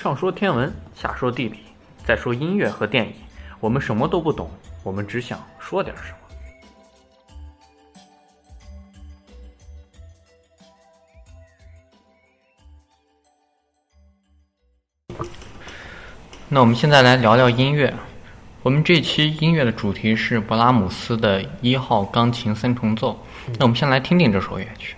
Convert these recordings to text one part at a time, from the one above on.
上说天文，下说地理，再说音乐和电影，我们什么都不懂，我们只想说点什么。那我们现在来聊聊音乐。我们这期音乐的主题是勃拉姆斯的一号钢琴三重奏。那我们先来听听这首乐曲。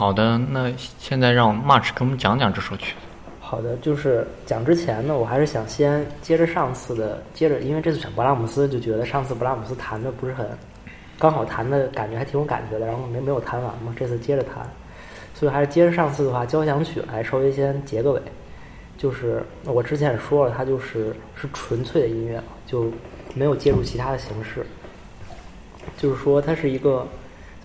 好的，那现在让 March 给我们讲讲这首曲子。好的，就是讲之前呢，我还是想先接着上次的，接着因为这次选勃拉姆斯，就觉得上次勃拉姆斯弹的不是很刚好弹的感觉还挺有感觉的，然后没没有弹完嘛，这次接着弹，所以还是接着上次的话交响曲来稍微先结个尾。就是我之前也说了，它就是是纯粹的音乐，就没有接入其他的形式。就是说，它是一个，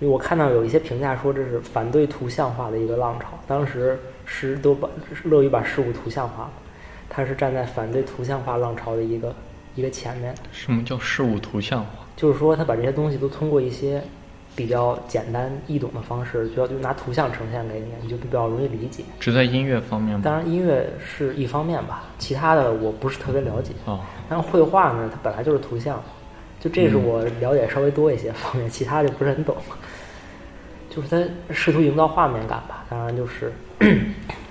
我看到有一些评价说这是反对图像化的一个浪潮，当时。是都把乐于把事物图像化，他是站在反对图像化浪潮的一个一个前面。什么叫事物图像化？就是说他把这些东西都通过一些比较简单易懂的方式，就要就拿图像呈现给你，你就比较容易理解。只在音乐方面吗？当然音乐是一方面吧，其他的我不是特别了解。哦。但绘画呢，它本来就是图像，就这是我了解稍微多一些方面，其他就不是很懂。就是他试图营造画面感吧，当然就是。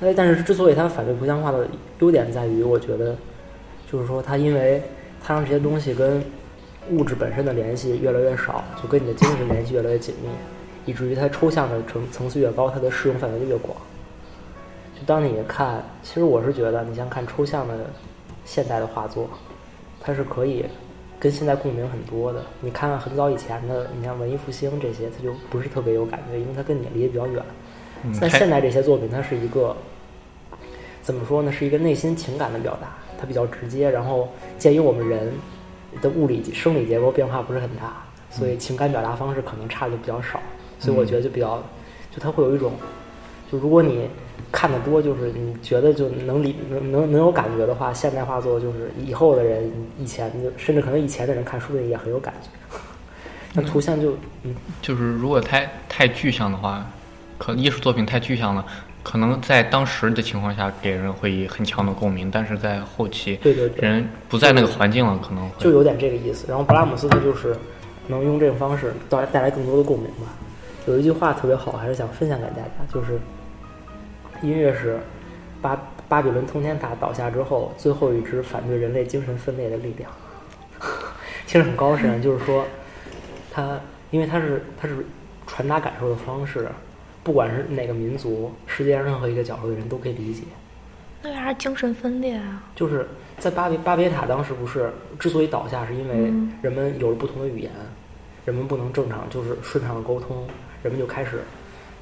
哎，但是之所以他反对图像化的优点在于，我觉得就是说，他因为他让这些东西跟物质本身的联系越来越少，就跟你的精神联系越来越紧密，以至于它抽象的层层次越高，它的适用范围就越广。就当你看，其实我是觉得，你像看抽象的现代的画作，它是可以跟现在共鸣很多的。你看很早以前的，你像文艺复兴这些，它就不是特别有感觉，因为它跟你离得比较远。但现代这些作品，它是一个怎么说呢？是一个内心情感的表达，它比较直接。然后鉴于我们人的物理生理结构变化不是很大，所以情感表达方式可能差的比较少。所以我觉得就比较，就它会有一种，就如果你看的多，就是你觉得就能理能能能有感觉的话，现代画作就是以后的人以前就甚至可能以前的人看书的也很有感觉。那图像就嗯，就是如果太太具象的话。可艺术作品太具象了，可能在当时的情况下给人会以很强的共鸣，但是在后期，对对，人不在那个环境了，可能会就有点这个意思。然后布拉姆斯他就是能用这种方式带带来更多的共鸣吧。有一句话特别好，还是想分享给大家，就是音乐是巴巴比伦通天塔倒下之后最后一支反对人类精神分裂的力量。听着很高深，就是说，它因为它是它是传达感受的方式。不管是哪个民族，世界上任何一个角落的人都可以理解。那为啥精神分裂啊？就是在巴别巴别塔当时不是之所以倒下，是因为人们有了不同的语言，人们不能正常就是顺畅的沟通，人们就开始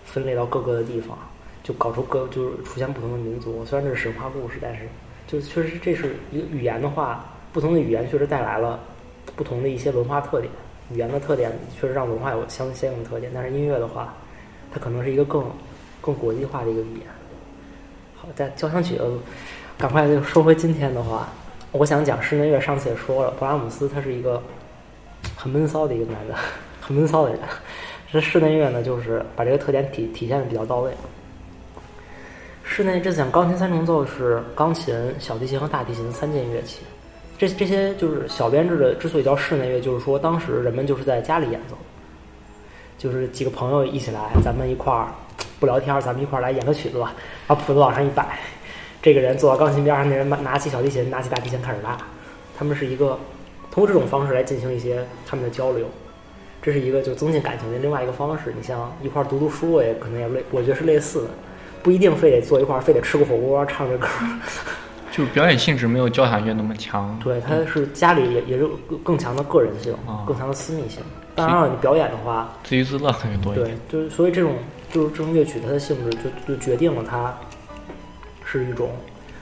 分裂到各个的地方，就搞出各就是出现不同的民族。虽然这是神话故事，但是就确实这是一个语言的话，不同的语言确实带来了不同的一些文化特点。语言的特点确实让文化有相相应的特点，但是音乐的话。它可能是一个更更国际化的一个语言。好，在交响曲，赶快就说回今天的话，我想讲室内乐。上次也说了，勃拉姆斯他是一个很闷骚的一个男的，很闷骚的人。这室内乐呢，就是把这个特点体体现的比较到位。室内这次讲钢琴三重奏是钢琴、小提琴和大提琴三件乐器。这这些就是小编制的，之所以叫室内乐，就是说当时人们就是在家里演奏。就是几个朋友一起来，咱们一块儿不聊天，咱们一块儿来演个曲子吧。把谱子往上一摆，这个人坐到钢琴边上，那人拿起小提琴，拿起大提琴开始拉。他们是一个通过这种方式来进行一些他们的交流，这是一个就增进感情的另外一个方式。你像一块儿读读书，也可能也类，我觉得是类似的，不一定非得坐一块儿，非得吃个火锅，唱着歌。就表演性质没有交响乐那么强。对，它是家里也也是更强的个人性，更强的私密性。当然了，你表演的话，自娱自乐很多。对，就是所以这种就是这种乐曲，它的性质就就决定了它是一种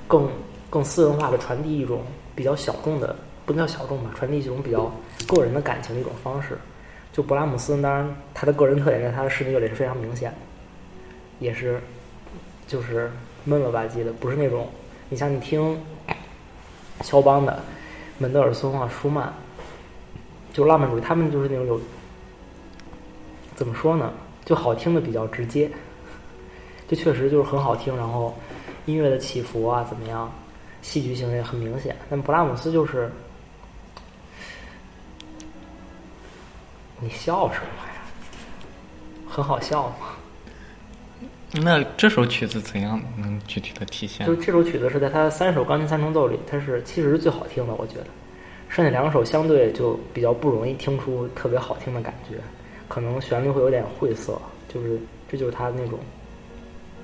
更更私人化的传递，一种比较小众的，不能叫小众吧，传递一种比较个人的感情的一种方式。就勃拉姆斯，当然他的个人特点在他的室内乐里是非常明显的，也是就是闷了吧唧的，不是那种你像你听肖邦的门德尔松啊、舒曼。就浪漫主义，他们就是那种有怎么说呢？就好听的比较直接，就确实就是很好听。然后音乐的起伏啊，怎么样，戏剧性也很明显。那么布拉姆斯就是，你笑什么呀？很好笑吗？那这首曲子怎样能具体的体现？就这首曲子是在他三首钢琴三重奏里，它是其实是最好听的，我觉得。剩下两首相对就比较不容易听出特别好听的感觉，可能旋律会有点晦涩，就是这就是他那种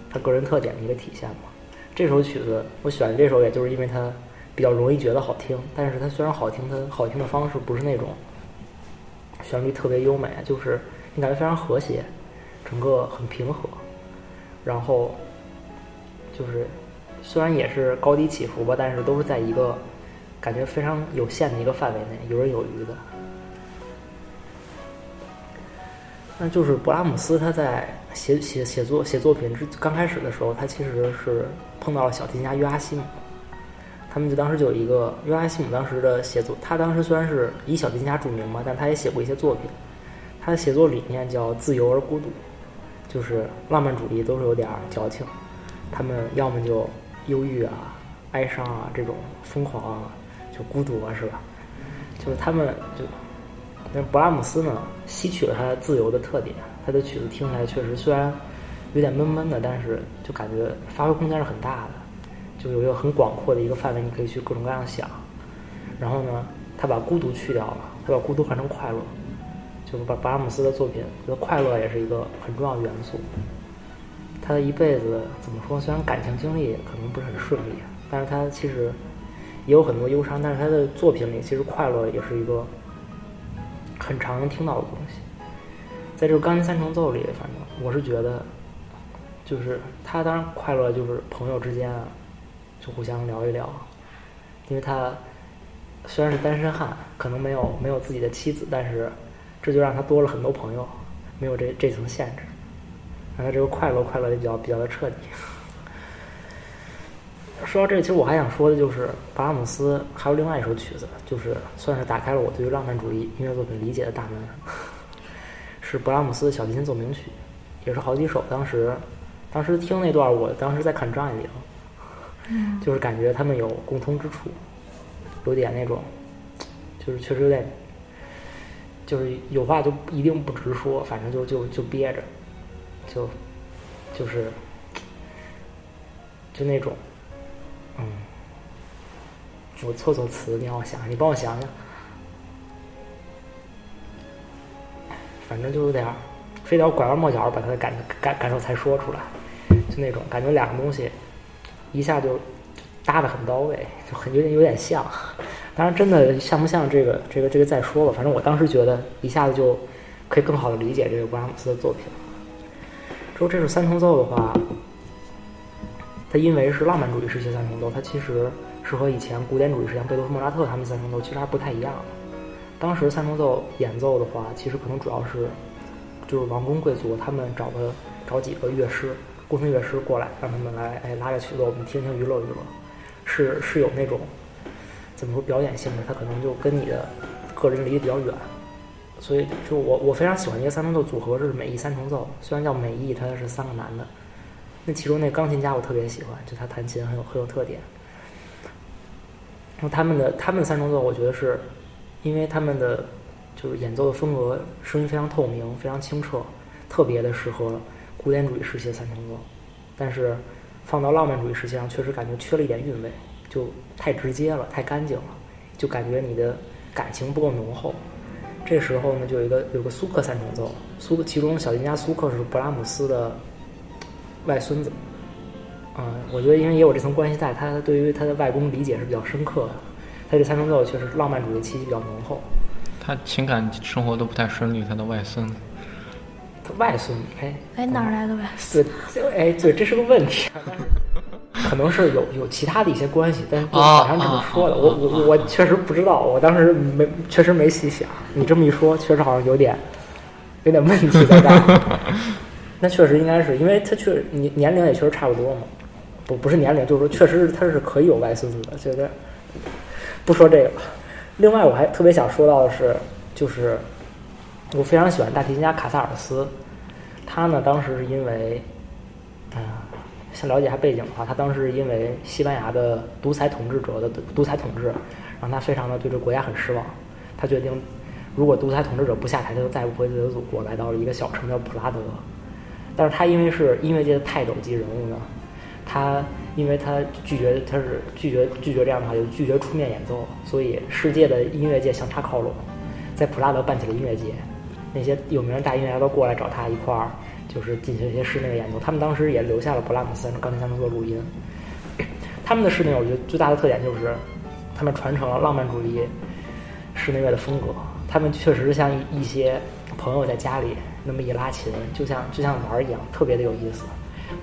他个人特点的一个体现嘛。这首曲子我选这首，也就是因为它比较容易觉得好听，但是它虽然好听，它好听的方式不是那种旋律特别优美，就是你感觉非常和谐，整个很平和，然后就是虽然也是高低起伏吧，但是都是在一个感觉非常有限的一个范围内，游刃有余的。那就是勃拉姆斯他在写写写作写作品之刚开始的时候，他其实是碰到了小提琴家约阿希姆，他们就当时就有一个约阿希姆当时的写作，他当时虽然是以小提琴家著名嘛，但他也写过一些作品，他的写作理念叫自由而孤独，就是浪漫主义都是有点矫情，他们要么就忧郁啊、哀伤啊这种疯狂啊，就孤独啊，是吧？就是他们就。但是勃拉姆斯呢，吸取了他自由的特点，他的曲子听起来确实虽然有点闷闷的，但是就感觉发挥空间是很大的，就有一个很广阔的一个范围，你可以去各种各样想。然后呢，他把孤独去掉了，他把孤独换成快乐，就是把巴拉姆斯的作品，觉得快乐也是一个很重要的元素。他的一辈子怎么说？虽然感情经历可能不是很顺利，但是他其实也有很多忧伤，但是他的作品里其实快乐也是一个。很常能听到的东西，在这个钢琴三重奏里，反正我是觉得，就是他当然快乐，就是朋友之间啊，就互相聊一聊，因为他虽然是单身汉，可能没有没有自己的妻子，但是这就让他多了很多朋友，没有这这层限制，让他这个快乐快乐的比较比较的彻底。说到这，其实我还想说的就是巴拉姆斯还有另外一首曲子，就是算是打开了我对于浪漫主义音乐作品理解的大门，是勃拉姆斯的小提琴奏鸣曲，也是好几首。当时，当时听那段，我当时在看张爱玲，就是感觉他们有共通之处，有点那种，就是确实有点，就是有话就一定不直说，反正就就就憋着，就就是，就那种。嗯，我错错词，你让我想，你帮我想想。反正就有点儿，非得要拐弯抹角把他的感感感受才说出来，就那种感觉，两个东西一下就搭的很到位，就很有点有点像。当然，真的像不像这个这个这个再说吧。反正我当时觉得一下子就可以更好的理解这个勃拉姆斯的作品。之后这首三重奏的话。它因为是浪漫主义时期三重奏，它其实是和以前古典主义时期贝多芬、莫扎特他们三重奏其实还不太一样。当时三重奏演奏的话，其实可能主要是就是王公贵族他们找个找几个乐师、宫廷乐师过来，让他们来哎拉个曲子，我们听听娱乐娱乐，是是有那种怎么说表演性的，它可能就跟你的个人离得比较远。所以就我我非常喜欢一个三重奏组合是美意三重奏，虽然叫美意，它是三个男的。那其中那钢琴家我特别喜欢，就他弹琴很有很有特点。然后他们的他们的三重奏，我觉得是，因为他们的就是演奏的风格，声音非常透明，非常清澈，特别的适合古典主义时期的三重奏。但是放到浪漫主义时期上，确实感觉缺了一点韵味，就太直接了，太干净了，就感觉你的感情不够浓厚。这时候呢，就有一个有个苏克三重奏，苏其中小提琴家苏克是勃拉姆斯的。外孙子，嗯，我觉得因为也有这层关系在，他对于他的外公理解是比较深刻的。他这三重奏确实浪漫主义气息比较浓厚。他情感生活都不太顺利，他的外孙。他外孙，哎哎，哪来的外孙？对，哎，对，这是个问题，但是可能是有有其他的一些关系，但是好像这么说的，我我我确实不知道，我当时没确实没细想。你这么一说，确实好像有点有点问题在那。那确实应该是因为他确年年龄也确实差不多嘛，不不是年龄，就是说确实他是可以有外孙子的。觉得不说这个，另外我还特别想说到的是，就是我非常喜欢大提琴家卡萨尔斯，他呢当时是因为，嗯，先了解一下背景的话，他当时因为西班牙的独裁统治者的独裁统治，让他非常的对这国家很失望，他决定如果独裁统治者不下台，他就再也不回自己的祖国，来到了一个小城叫普拉德。但是他因为是音乐界的泰斗级人物呢，他因为他拒绝，他是拒绝拒绝这样的话，就拒绝出面演奏，所以世界的音乐界向他靠拢，在普拉德办起了音乐节，那些有名的大音乐家都过来找他一块儿，就是进行一些室内的演奏。他们当时也留下了勃拉姆斯钢琴三重奏录音。他们的室内，我觉得最大的特点就是，他们传承了浪漫主义室内乐的风格。他们确实像一些朋友在家里那么一拉琴，就像就像玩儿一样，特别的有意思。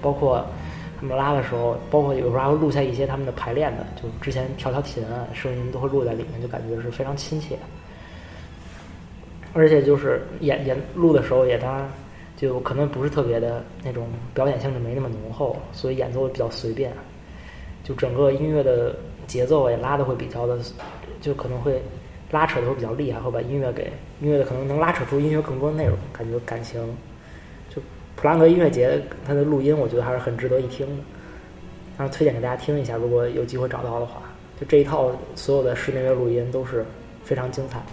包括他们拉的时候，包括有时候还会录下一些他们的排练的，就之前调调琴啊，声音都会录在里面，就感觉是非常亲切。而且就是演演录的时候，也当然就可能不是特别的那种表演性质没那么浓厚，所以演奏比较随便。就整个音乐的节奏也拉的会比较的，就可能会拉扯的会比较厉害，会把音乐给音乐的可能能拉扯出音乐更多的内容，感觉感情。就普拉格音乐节它的录音，我觉得还是很值得一听的，当然推荐给大家听一下，如果有机会找到的话，就这一套所有的室内乐录音都是非常精彩。